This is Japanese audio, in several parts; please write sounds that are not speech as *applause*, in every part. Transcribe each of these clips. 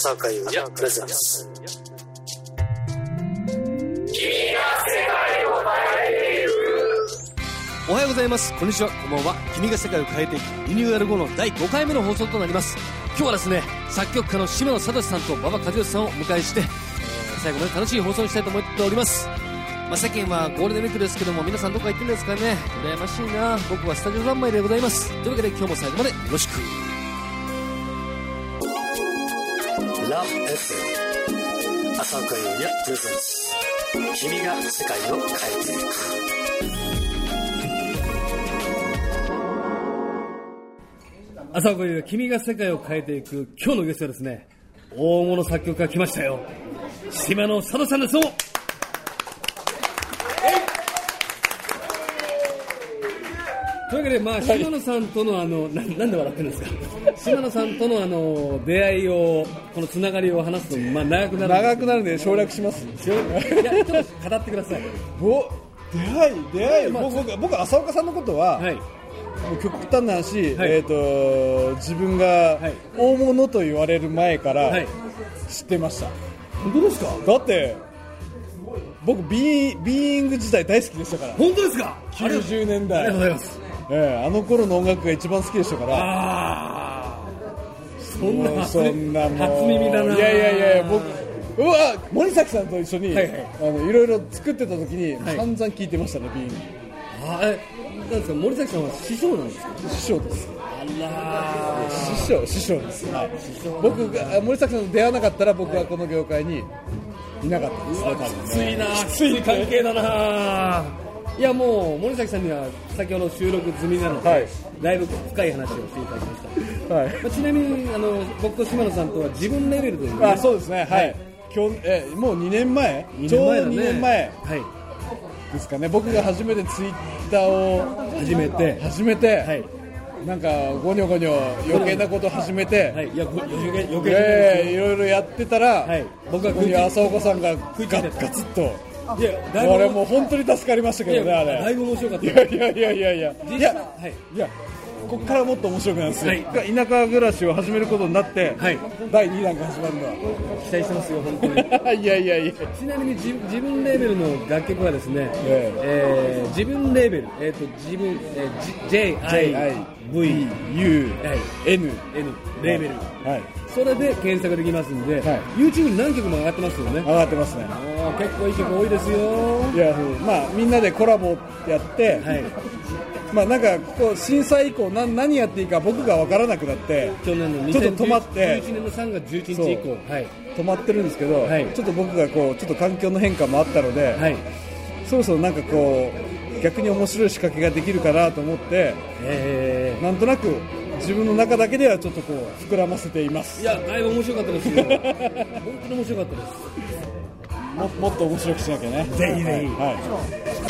朝岡優也プレゼンスおはようございます。こんにちは。こんばんは。君が世界を変えていく。リニューアル後の第5回目の放送となります。今日はですね作曲家の島野聡さんと馬場和義さんをお迎えして、えー最後まで楽しい放送にしたいと思っております。まあ、世間はゴールデンウィークですけども皆さんどこか行ってるんですかね。羨ましいな。僕はスタジオ三昧でございます。というわけで今日も最後までよろしくラブ FM 朝岡優也プレゼンス君が世界を変えていく。朝岡優也君が世界を変えていく。今日のゲストはですね大物作曲家来ましたよ。島野聡さんです。どうも。というわけで、まあ、島野さんとのあの、ななんで笑ってるんですか？島野さんとのあの出会いを、このつながりを話すと、まあ、長くなる。長くなるんで省略します。いや、ちょっと語ってください。お出会い出会い、まあ僕僕僕浅岡さんのことは、はい。もう極端な話、はい。えっ、と自分がはい。大物と言われる前からはい。知ってました、本当ですか？だって僕ビービーイング時代大好きでしたから。本当ですか？90年ありがとうござ代います。ええあの頃の音楽が一番好きでしたから。ああ。そんなそん。なもう初耳だな。いやいやいや僕うわ森崎さんと一緒に、はいはい。あのいろいろ作ってた時に、はい。散々聞いてましたねビーあえ、なんですか、森崎さんは師匠なんですか？師匠です。あら師匠師匠です、はい、僕があ森崎さんと出会わなかったら僕はこの業界にいなかったですね多分きついな、きつい関係だな。いやもう森崎さんには先ほど収録済みなので、はい。だいぶ深い話をしていただきました。はい。まあ、ちなみにあの僕と島野さんとは自分レベルという、あそうですね。はい、はい。今日えもう2年前？二ちょうどだね2年前はい、ですかね。僕が初めてツイッターを初めて、始めて、はい、なんかゴニョゴニョ余計なこと始めて、はい、い。や、ご余計、余計ええいろいろやってたら、はい。僕がここに浅岡さんがガッガツッといや、だいぶ、あれもう本当に助かりましたけどねあれ。だいぶ面白かった。いやいやいやいやいやはい、いやここからもっと面白くなるんですよ、はい。田舎暮らしを始めることになって、はい。第2弾が始まるのは。期待してますよ、本当に。*laughs* いやいやいや。ちなみに自自分レベルの楽曲はですね、ええ。ー自分レベル、えー、と自分、えー、J、I、V、U はい。N N、レベル、はい。それで検索できますんで、はい。YouTube に何曲も上がってますよね。上がってますね。結構いい曲多いですよ。いやまあみんなでコラボやって、はい、まあなんかこう震災以降何何やっていいか僕が分からなくなって去年のちょっと止まって2011年の3月11日以降、はい、止まってるんですけど、はい。ちょっと僕がこうちょっと環境の変化もあったので、はい、そろそろなんかこう逆に面白い仕掛けができるかなと思ってえ。なんとなく自分の中だけではちょっとこう膨らませています。ー、いや、だいぶ面白かったですよ。本当に面白かったです。ももっと面白くしなきゃね。ぜひぜひ。はい、はい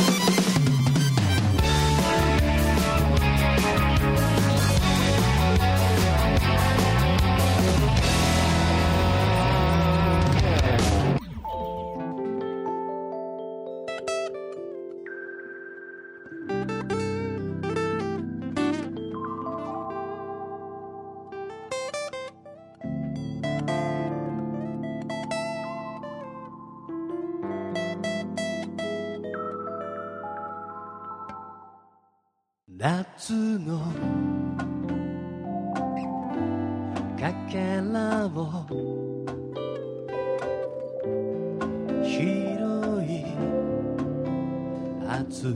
集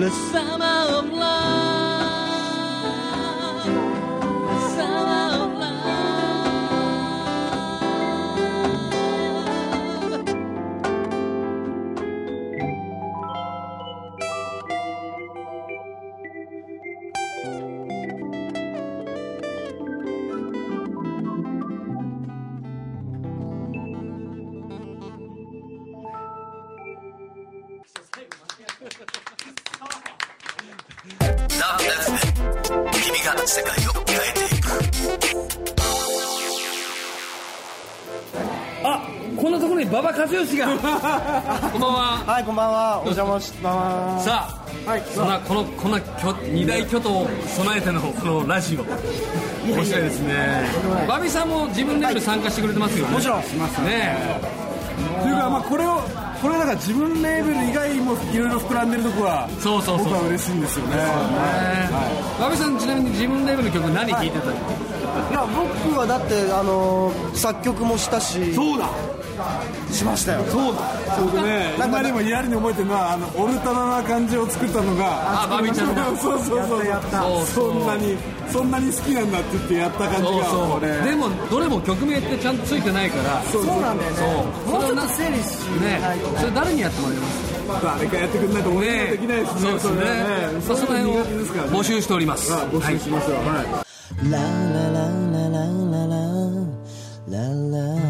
The summer 邪魔します。さあ、そんなこのこんな巨二大巨頭を備えてのこのラジオ。面白いですね。バビさんも自分レベル参加してくれてますよね。もちろんしますねというかまあこれをこれだから自分レーベル以外もいろいろ膨らんでるとこはそうそうそう。僕は嬉しいんですよね。バビさんちなみに自分レベルの曲何聴いてた？の、いや、僕はだって、あのー作曲もしたし、そうだしましたよ。そうだそれでね今でもリアルに覚えてるのはあのオルタナな感じを作ったのがあバビちゃんのそうそうそうやったそうそうそんなにそんなに好きなんだって言ってやった感じがそうでもどれも曲名ってちゃんとついてないからそうそうなんだよね。そうもうちょっとそ整理しねないと。それ誰にやってもらいます誰かやってくれないと俺にはできないですねそうですねその辺を募集しておりますあ募集しましょうはい La la la la la la la la la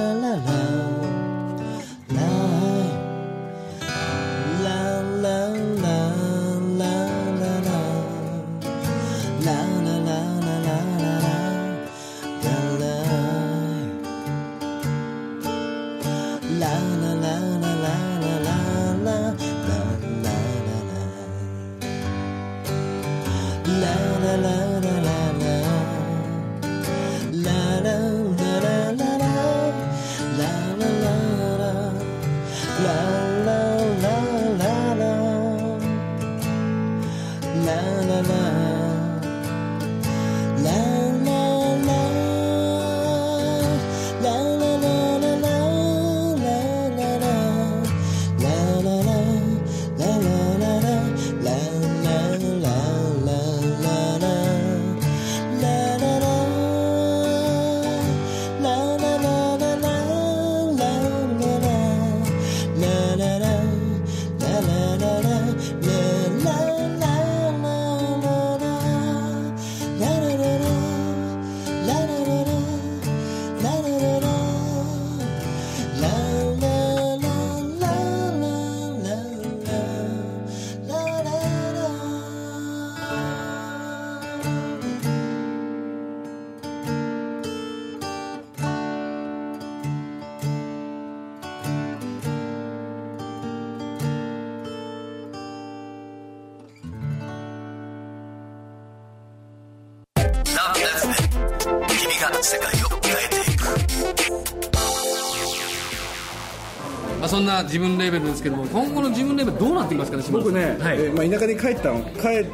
自分レベルですけども今後の自分レベルどうなってきますかね僕ね、はい。えーまあ、田舎に帰ったの帰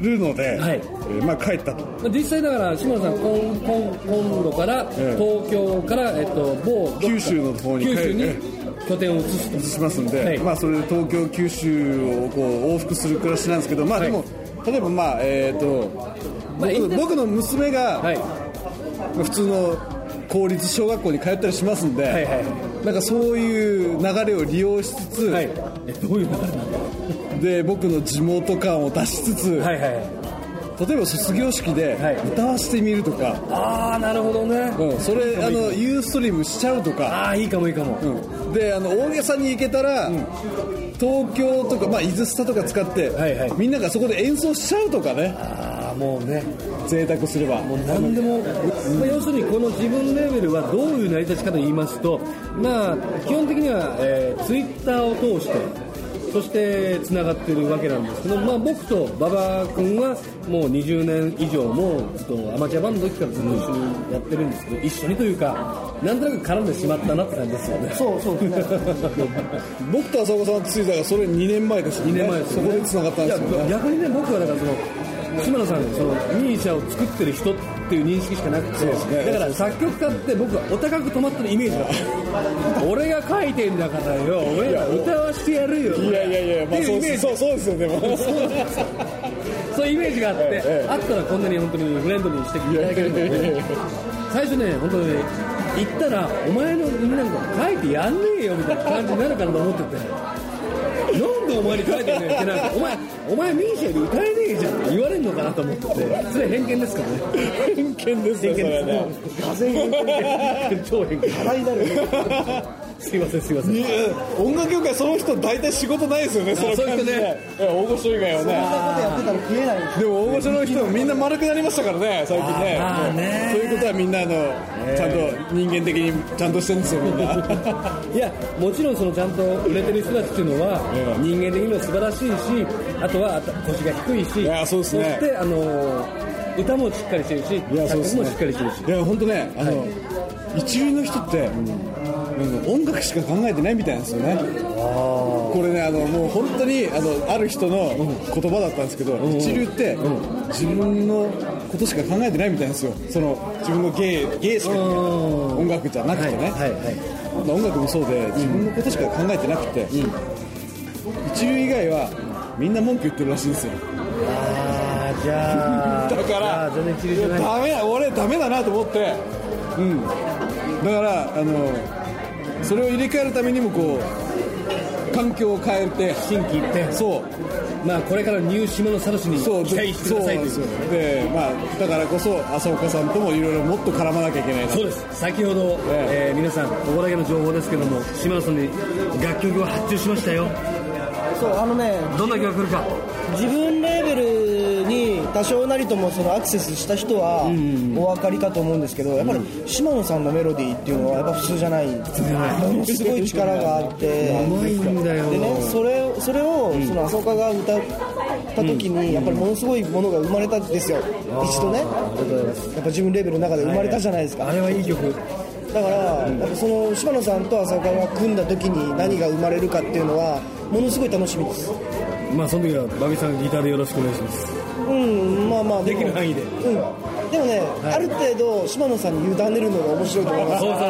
るので、はい。えーまあ、帰ったと。まあ実際だから島田さん今今今度からええ。東京から、えっと、某九州の方に九州にえ拠点を移すと。しますんで、はい。まあ、それで東京九州をこう往復する暮らしなんですけどまあでも、例えばまあえっ、とまあ僕僕の娘が、はい。まあ普通の公立小学校に通ったりしますんで、はいはいなんかそういう流れを利用しつつ、はい。えどういう流れなんだで僕の地元感を出しつつ、はいはい例えば卒業式ではい。歌わせてみるとか、ああなるほどね。うん、それあのユーストリームしちゃうとか、ああいいかもいいかも、うん、であの大げさに行けたら、東京とか、まあ、伊豆スタとか使って、はいはい。みんながそこで演奏しちゃうとかね。ああもうね贅沢すれば。もう何でも、まあ、要するにこの自分レベルはどういう成り立ちかと言いますと、まあ、基本的には、えー、ツイッターを通してそしてつながってるわけなんですけど、まあ、僕と馬場君はもう20年以上もずっとアマチュアバンドの時からずっと一緒にやってるんですけど一緒にというかなんとなく絡んでしまったなって感じですよね。そうそう僕と浅岡さんついたがそれ2年前ですよね。2年前ですそこで繋がったんですよね。逆にね僕はだからその島野さんそのミーシャを作ってる人っていう認識しかなくて、ね。だから作曲家って僕はお高く止まってるイメージだった俺が書いてんだからよ。俺ら歌わしてやるよ。いやいやいやまあそうそうそうですよそういうイメージがあって、ええあったらこんなに本当にフレンドリーにしていただけるので、最初ね、本当にね、行ったら、お前のみんなの書いてやんねえよみたいな感じになるかなと思ってて、なんでお前に書いてくれってなんか、お前、お前ミーシャで歌えねえじゃんって言われるのかなと思ってて、それ偏見ですからね。偏見ですよそれね完全偏見 *laughs* 超偏見。笑いになるすいません、すいません。音楽業界その人大体仕事ないですよねそ大御所以外はね。そんなことやってたら食えない。んでも大御所の人もみんな丸くなりましたからね最近ね。あーね。そういうことはみんなあのちゃんと人間的にちゃんとしてるんですよみんな。*laughs* いやもちろんそのちゃんと売れてる人たちっていうのは *laughs* 人間的にも素晴らしいしあとは腰が低いしいやそうですね。そしてあの歌もしっかりしてるしいやそうですね。もしっかりしてるし。いや本当ねあの、一流の人って、うん音楽しか考えてないみたいなんですよね。これねあのもう本当にあのある人の言葉だったんですけど、一流って、自分のことしか考えてないみたいなんですよ。その自分の芸芸しか音楽じゃなくてね、はいはい音楽もそうで自分のことしか考えてなくて、一流以外はみんな文句言ってるらしいんですよ。ああじゃあだから全然一流じゃない。ダメだ俺ダメだなと思って。うん。だからあのそれを入れ替えるためにもこう環境を変えて心機一転そう。まあこれからニュー島のサルシにそう期待してくださいというそうで。でまあだからこそ浅岡さんともいろいろもっと絡まなきゃいけないなそうです。先ほど、ええ。ー皆さんここだけの情報ですけども島野さんに楽曲を発注しましたよ。そうあのねどんな曲が来るか。自分レーベルに多少なりともそのアクセスした人はお分かりかと思うんですけどやっぱり島野さんのメロディーっていうのはやっぱ普通じゃない。ものすごい力があって。うまいんだよ。でねそれをそれをその浅岡が歌った時にやっぱりものすごいものが生まれたんですよ。一度ね。やっぱ自分レーベルの中で生まれたじゃないですか。あれはい。い曲だから、やっぱその島野さんと浅岡が組んだ時に何が生まれるかっていうのはものすごい楽しみです。まあその時はバビさんギターでよろしくお願いしますうんまあまあできる範囲で。うん。でもね、ある程度島野さんに委ねるのが面白いと思います。そうそうそう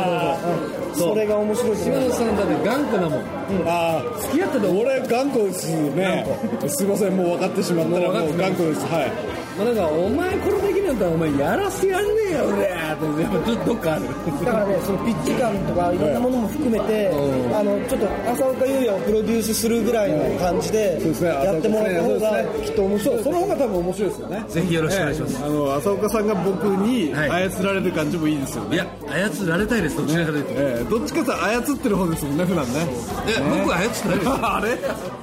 そう。うん。それが面白い島野さんだって頑固だもん。ああ。付き合ってた俺頑固ですね。すいませんもう分かってしまったらもう頑固です。はいまあ、なんかお前これできるんだったらお前やらせてやんねえよ俺ってやっぱちょっとどっかあるだからねそのピッチ感とかいろんなものも含めて、うん。あのちょっと浅岡優也をプロデュースするぐらいの感じでやってもらった方がきっと面白いその方が多分面白いですよね。ぜひよろしくお願いします、あの浅岡さんが僕にはい。操られる感じもいいですよね、いや操られたいですどちらかというと、ええ。どっちかというと操ってる方ですもんね普段ね。え僕は操ってないですよ。*laughs* あれ？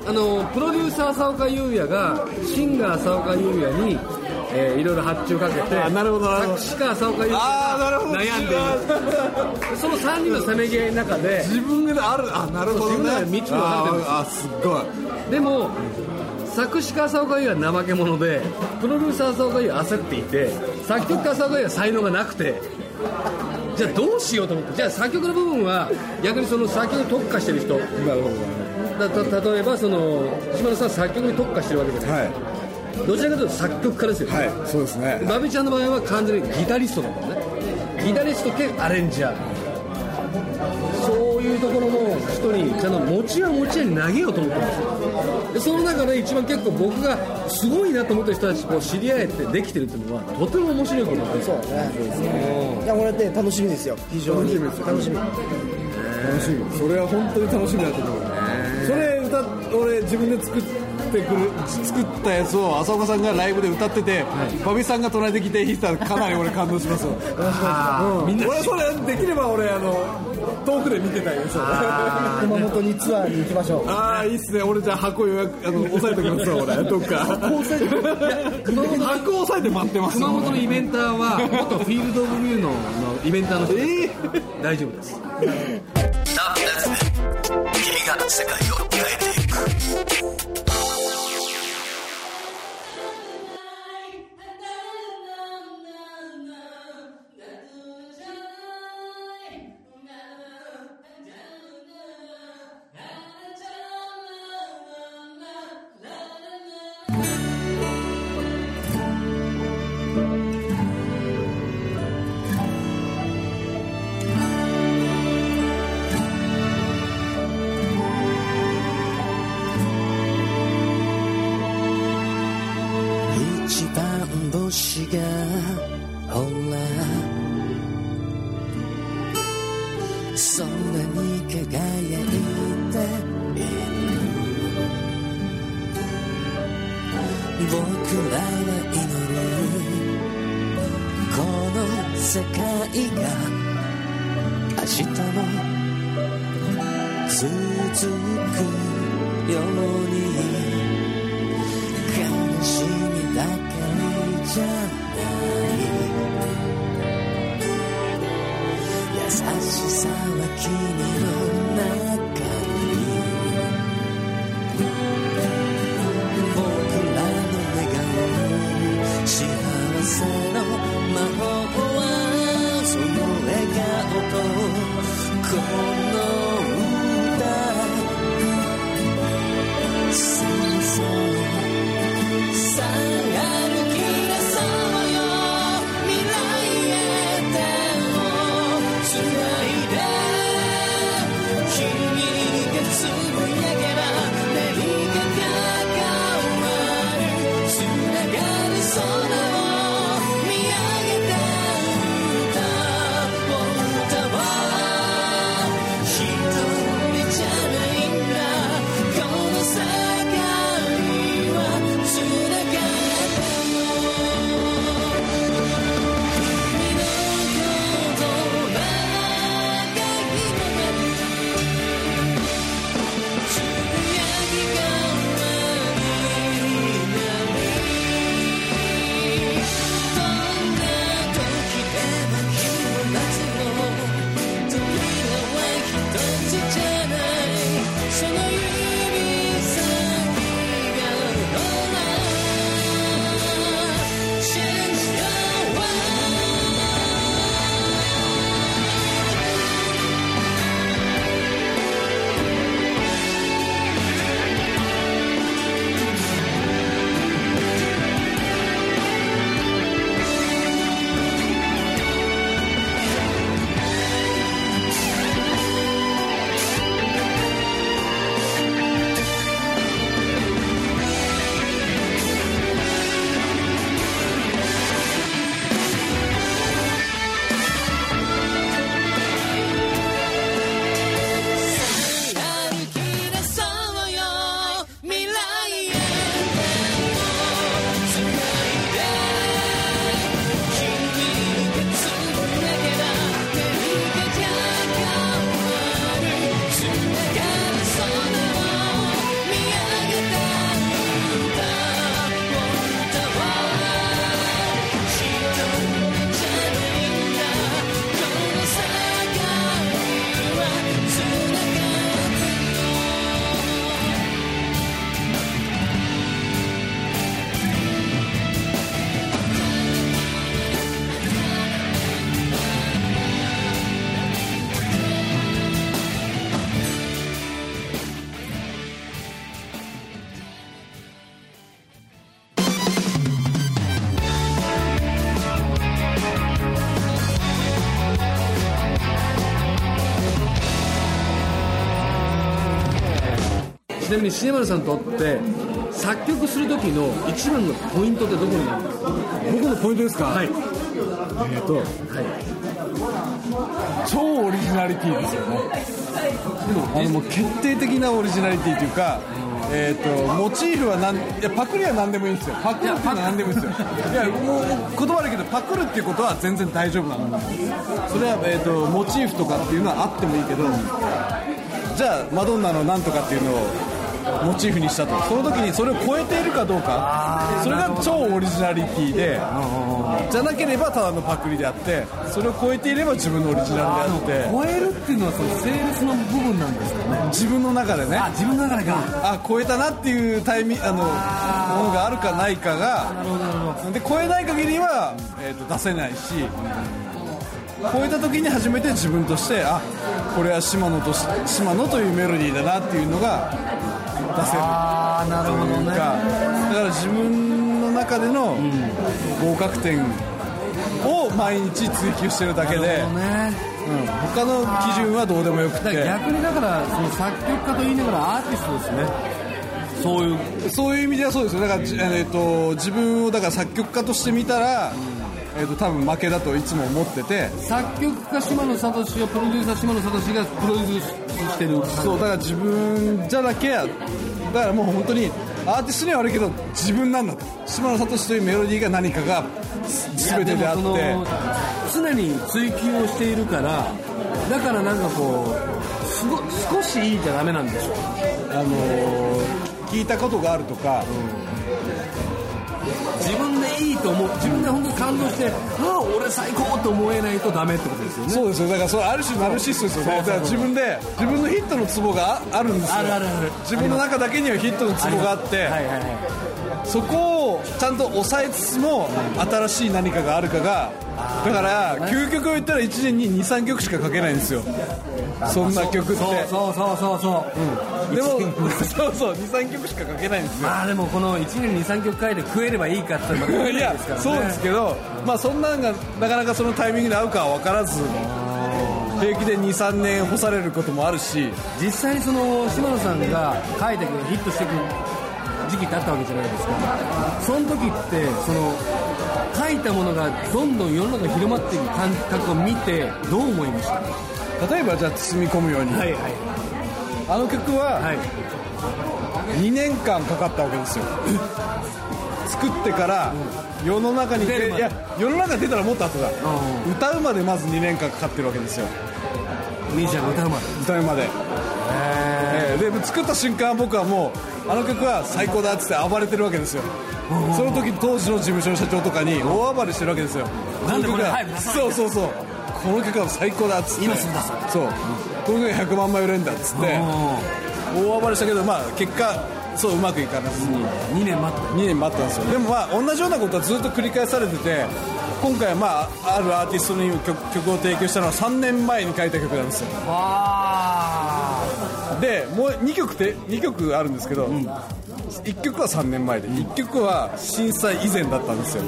あのプロデューサー浅岡優也がシンガー浅岡優也に、えーいろいろ発注かけてあなるほど作詞家浅岡優が悩んでいる。その3人のせめぎ合いの中で自分があるあなるほどね。自分の中で道も分かれてるんでああすっごい。でも作詞家浅岡優也は怠け者でプロデューサー浅岡優也は焦っていて作曲家浅岡優也は才能がなくてじゃあどうしようと思ってじゃあ作曲の部分は逆にその作曲に特化してる人。なるほだた例えばその島田さんは作曲に特化してるわけじゃどない、はいどちらかというと作曲家ですよ、はいそうですね。バビちゃんの場合は完全にギタリストだからね。ギタリスト兼アレンジャー。そういうところの人にちゃんと持ちは持ち屋に投げようと思ってるんですよ。でその中で一番結構僕がすごいなと思った人たちと知り合えてできてるっていうのはとても面白いことでそうね。いやこれって楽しみですよ。非常に。楽しみ。楽しみ。それは本当に楽しみだと思う。それ歌っ俺自分で作ってくる作ったやつを浅岡さんがライブで歌ってて、バビさんが隣で来て弾いたらかなり俺感動しますよ。あー。みん。な俺それできれば俺あの遠くで見てたいよ熊本にツアーに行きましょう。あーいいっすね。俺じゃあ箱予約あの押さえときますわ俺。*laughs* どっか。箱押さえて待ってます。熊本のイベンターは元フィールド・オブ・ビューののイベンターの人え大丈夫です。君が世界を続くように悲しみばかりじゃない優しさは君の中に。僕らの願う幸せの魔法はその笑顔とこのちなみに重丸さんにとって作曲する時の一番のポイントってどこになるんですか？僕のポイントですか？はい。えっ、と、超オリジナリティですよね。あのもう決定的なオリジナリティというか、えー、とモチーフはなんいやパクリは何でもいいんですよ。パクるって何でもいいんですよ。いやもう言葉悪いけどパクるっていうことは全然大丈夫なの。それは、えー、とモチーフとかっていうのはあってもいいけどじゃあマドンナのなんとかっていうのをモチーフにしたと。その時にそれを超えているかどうか。それが超オリジナリティでじゃなければただのパクリであってそれを超えていれば自分のオリジナルであって。超えるっていうのはそのセールスの部分なんですかね。自分の中でね。あ自分の中でか。あ超えたなっていうタイミングあのものがあるかないかが。で超えない限りは、えー、と出せないし超えた時に初めて自分としてあこれは島野とし島野というメロディーだなっていうのが出せる。ああなるほどね。だから自分の中での合格点を毎日追求してるだけで、ね。うん、他の基準はどうでもよくて。逆にだからその作曲家と言いながらアーティストですね。そういう。そういう意味ではそうですよ。だから、じえー、と自分をだから作曲家として見たら、えー、と多分負けだといつも思ってて。作曲家島野聡をプロデューサー島野聡がプロデュースしてる。そうだから自分じゃなきゃだからもう本当にアーティストには悪いけど自分なんだと。島野聡というメロディーが何かが全てであって。常に追求をしているからだからなんかこうすご少しいいじゃダメなんでしょあのー聞いたことがあるとか、自分でいいと思う。自分で本当に感動してああ俺最高と思えないとダメってことですよね。そうですよ。だからそれある種ナルシストですよね。だから自分で自分のヒットのツボがああるんですよ。あるあるある自分の中だけにはヒットのツボがあってはいはいはそこをちゃんと抑えつつも新しい何かがあるかがだから究極を言ったら1年に23曲しか書けないんですよ。そんな曲って。いそうそうそうそう、でもそうそう23曲しか書けないんですよ。まあでもこの1年に23曲書いて食えればいいかっていやですからね。そうですけどまあそんなんがなかなかそのタイミングで合うかは分からず平気で23年干されることもあるし。実際にその島野さんが書いた曲がヒットしていく時期ってあったわけじゃないですか。その時ってその書いたものがどんどん世の中に広まっていく感覚を見てどう思いました？例えばじゃあ包み込むように、はいあの曲ははい。2年間かかったわけですよ。*laughs* 作ってから世の中に出るいや世の中に出たらもっと後だ。う歌うまでまず2年間かかってるわけですよ。ミーちゃんが歌うまで。歌うまで、ええで作った瞬間僕はもうあの曲は最高だっつって暴れてるわけですよ。その時当時の事務所の社長とかに大暴れしてるわけですよ。なんでこれの曲が早く出さそうそうそう。この曲は最高だっつって。今すぐ出そうそう。この曲が100万枚売れんだっつって。大暴れしたけどまあ結果そううまくいかなずに2年待って2年待ったんですよ。でもまあ同じようなことはずっと繰り返されてて今回はまああるアーティストに曲曲を提供したのは3年前に書いた曲なんですよ。わでもう2曲て2曲あるんですけど、1曲は3年前で1曲は震災以前だったんですよ。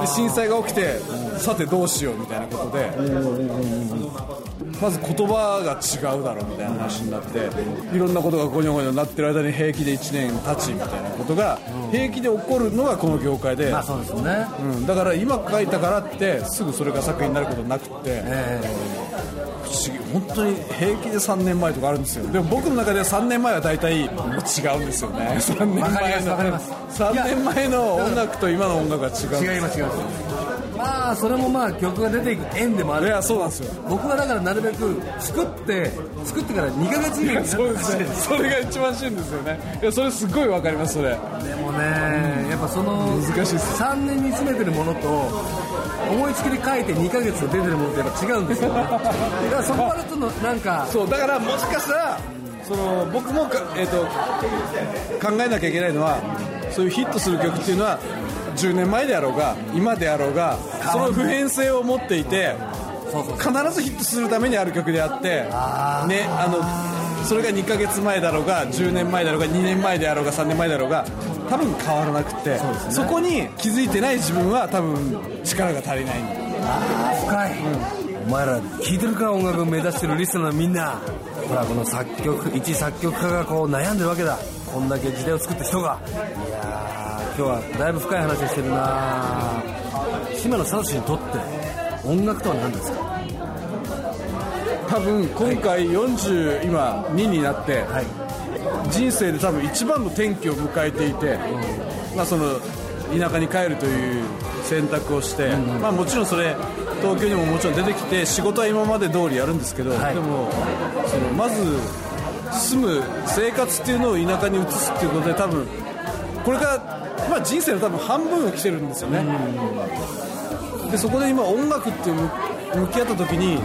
で震災が起きてさてどうしようみたいなことでまず言葉が違うだろうみたいな話になっていろんなことがゴニョゴニョなってる間に平気で1年経ちみたいなことが平気で起こるのがこの業界で、まあそうですよね。うん、だから今書いたからってすぐそれが作品になることなくって、不思議本当に平気で3年前とかあるんですよでも僕の中では3年前は大体違うんですよね。3年前のすわかります。3年前の音楽と今の音楽が違う違います違います。まあそれもまあ曲が出ていく縁でもある。いやそうなんですよ。僕はだからなるべく作って作ってから2ヶ月以内にそうですね。それが一番旬ですよね。いやそれすごいわかりますそれ。でもねやっぱその難しいっす。3年に詰めてるものと思いつきで書いて2ヶ月で出てるものってやっぱ違うんですよね。だからそこまでとのなんかそうだからもしかしたらその僕もか、えー、と考えなきゃいけないのはそういうヒットする曲っていうのは10年前であろうが今であろうがその普遍性を持っていて必ずヒットするためにある曲であってねあのそれが2ヶ月前だろうが10年前だろうが2年前であろうが3年前だろうが多分変わらなくてそ,、こに気づいてない自分は多分力が足りない。深い、お前ら聴いてるか音楽を目指してるリスナーのみんな。ほらこの作曲一作曲家がこう悩んでるわけだ。こんだけ時代を作った人が。いやー今日はだいぶ深い話をしてるな島野聡にとって音楽とは何ですか？多分今回40今2になって、人生で多分一番の転機を迎えていて、まあ、その田舎に帰るという選択をして、まあ、もちろんそれ東京にももちろん出てきて仕事は今まで通りやるんですけど、はい。でもそのまず住む生活っていうのを田舎に移すっていうことで多分これから、まあ、人生の多分半分が来てるんですよね、でそこで今音楽って向向き合った時に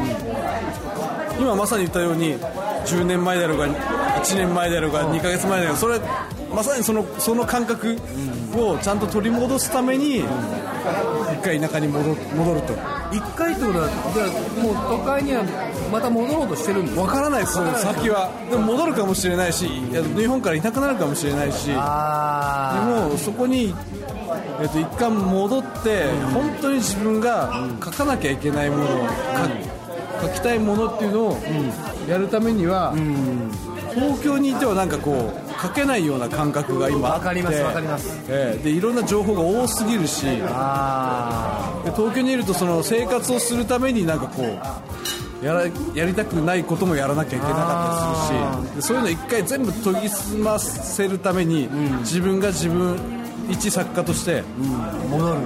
今まさに言ったように10年前だろうが1年前だろうが2ヶ月前だろうがそれまさにそのその感覚をちゃんと取り戻すために一回田舎に戻戻ると。一回ってことはじゃあもう都会にはまた戻ろうとしてるんです分からないです。先は。でも戻るかもしれないし日本からいなくなるかもしれないし。であもそこに、えっと、一回戻って本当に自分が書かなきゃいけないものを書書きたいものっていうのをやるためには東京にいてはなんかこう書けないような感覚が今あって。わかりますわかります。ええ。でいろんな情報が多すぎるし。あで東京にいるとその生活をするためになんかこうやらやりたくないこともやらなきゃいけなかったりするし。でそういうの一回全部研ぎ澄ませるために、自分が自分一作家として、戻る。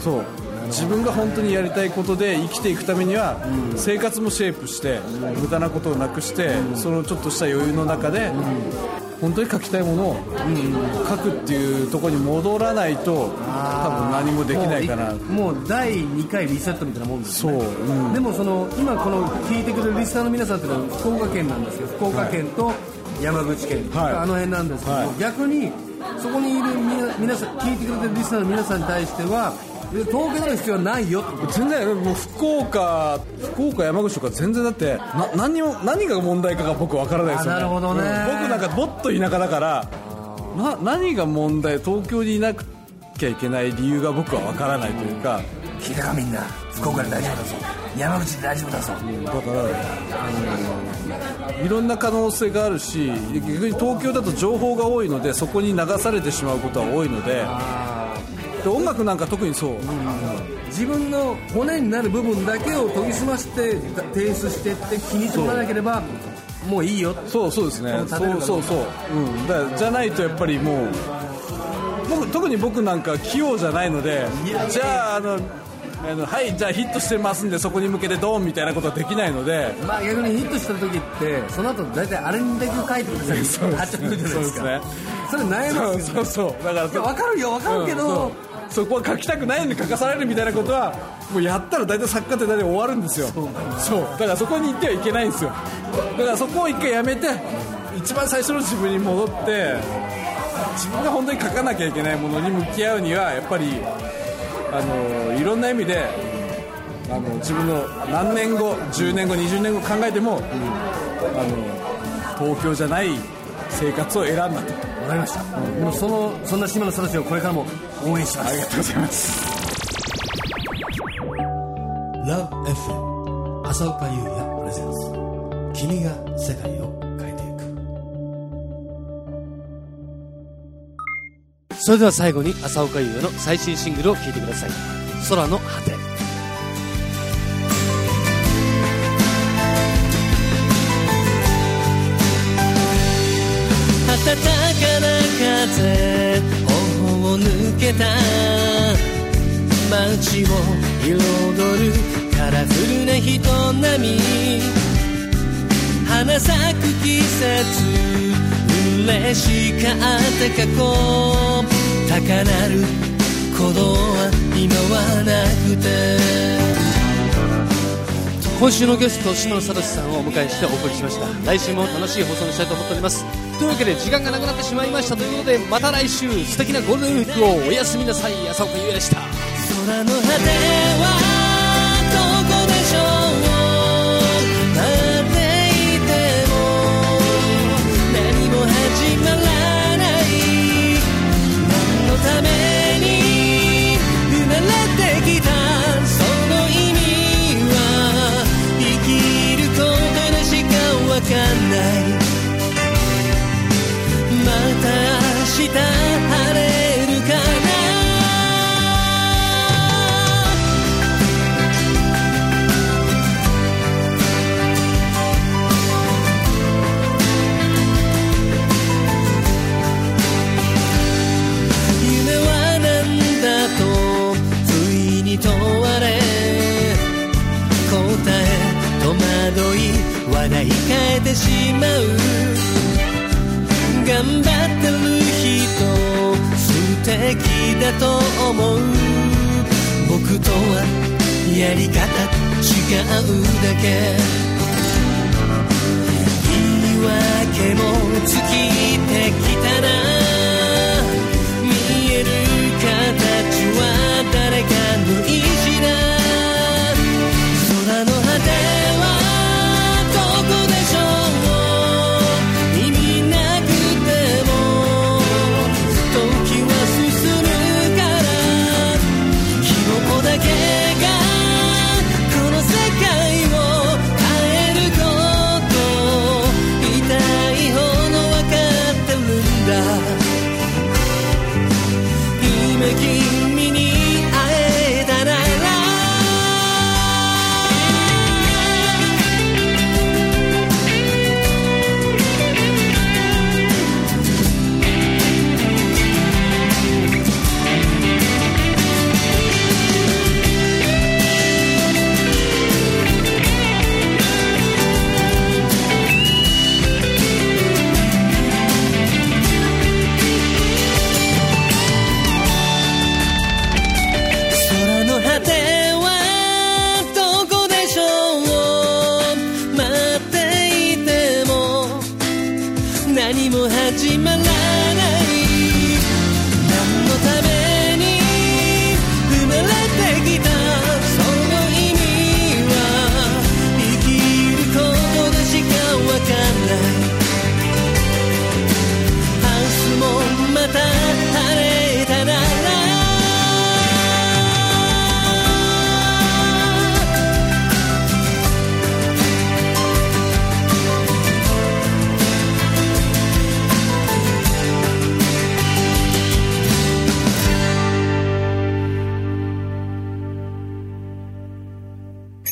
そう自分が本当にやりたいことで生きていくためには、生活もシェイプして、無駄なことをなくして、そのちょっとした余裕の中で、本当に書きたいものを書くっていうところに戻らないと多分何もできないかな。もう第2回リセットみたいなもんですそう、うん。でもその今この聞いてくれるリスナーの皆さんっていうのは福岡県なんですけど福岡県と山口県、はい。あの辺なんですけど、はい。逆にそこにいる皆皆さん聞いてくれてるリスナーの皆さんに対しては東京になる必要はないよ。全然もう福岡福岡山口とか全然だってな何にも何が問題かが僕わからないですよね。あなるほどね。うん僕なんかもっと田舎だからな何が問題東京にいなきゃいけない理由が僕はわからないというか。聞いたかみんな。福岡で大丈夫だぞ。山口で大丈夫だぞ。だから、いろんな可能性があるし逆に東京だと情報が多いのでそこに流されてしまうことは多いのでで音楽なんか特にそう、自分の骨になる部分だけを研ぎ澄まして提出していって気に取らなければもういいよ。そうそうですね。そそううそうそう、うん、だじゃないとやっぱりもう僕特に僕なんか器用じゃないのでじゃああのあのはいじゃあヒットしてますんでそこに向けてドーンみたいなことはできないのでまあ逆にヒットした時ってその後大体アレンジだけ書いてください発着するじゃないですか。そうですね。それ悩そうますそうそうだから分かるよ分かるけど、うんそこは書きたくないのに書かされるみたいなことはもうやったら大体作家って大体終わるんですよ。そうだからそこに行ってはいけないんですよ。だからそこを一回やめて一番最初の自分に戻って自分が本当に書かなきゃいけないものに向き合うにはやっぱりあのいろんな意味であの自分の何年後10年後20年後考えても、あの東京じゃない生活を選んだと。分かりました、でもそのそんな島野聡をこれからも応援します。ありがとうございます。LoveFM 浅岡優也プレゼンス。君が世界を変えていく。それでは最後に浅岡優也の最新シングルを聴いてください。空の果て。過去高鳴る鼓動は今はなくて。今週のゲスト島野聡さんをお迎えしてお送りしました。来週も楽しい放送にしたいと思っております。というわけで時間がなくなってしまいましたということでまた来週素敵なゴールデンウィークをおやすみなさい。浅岡優也でした。空の果てはまう頑張ってる人素敵だと思う。僕とはやり方違うだけ。言い訳も尽きてきた。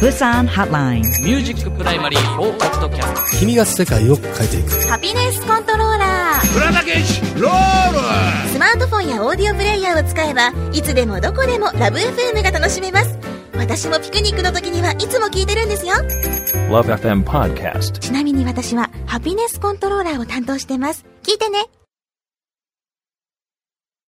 Busan Hotline. ミュージックプライマリー4ポッドキャスト君が世界を変えていく。ハピネスコントローラープラダケシロール。スマートフォンやオーディオプレイヤーを使えばいつでもどこでもラブ f m が楽しめます。私もピクニックの時にはいつも聞いてるんですよ。Love FM Podcast. ちなみに私はハピネスコントローラーを担当してます。聞いてね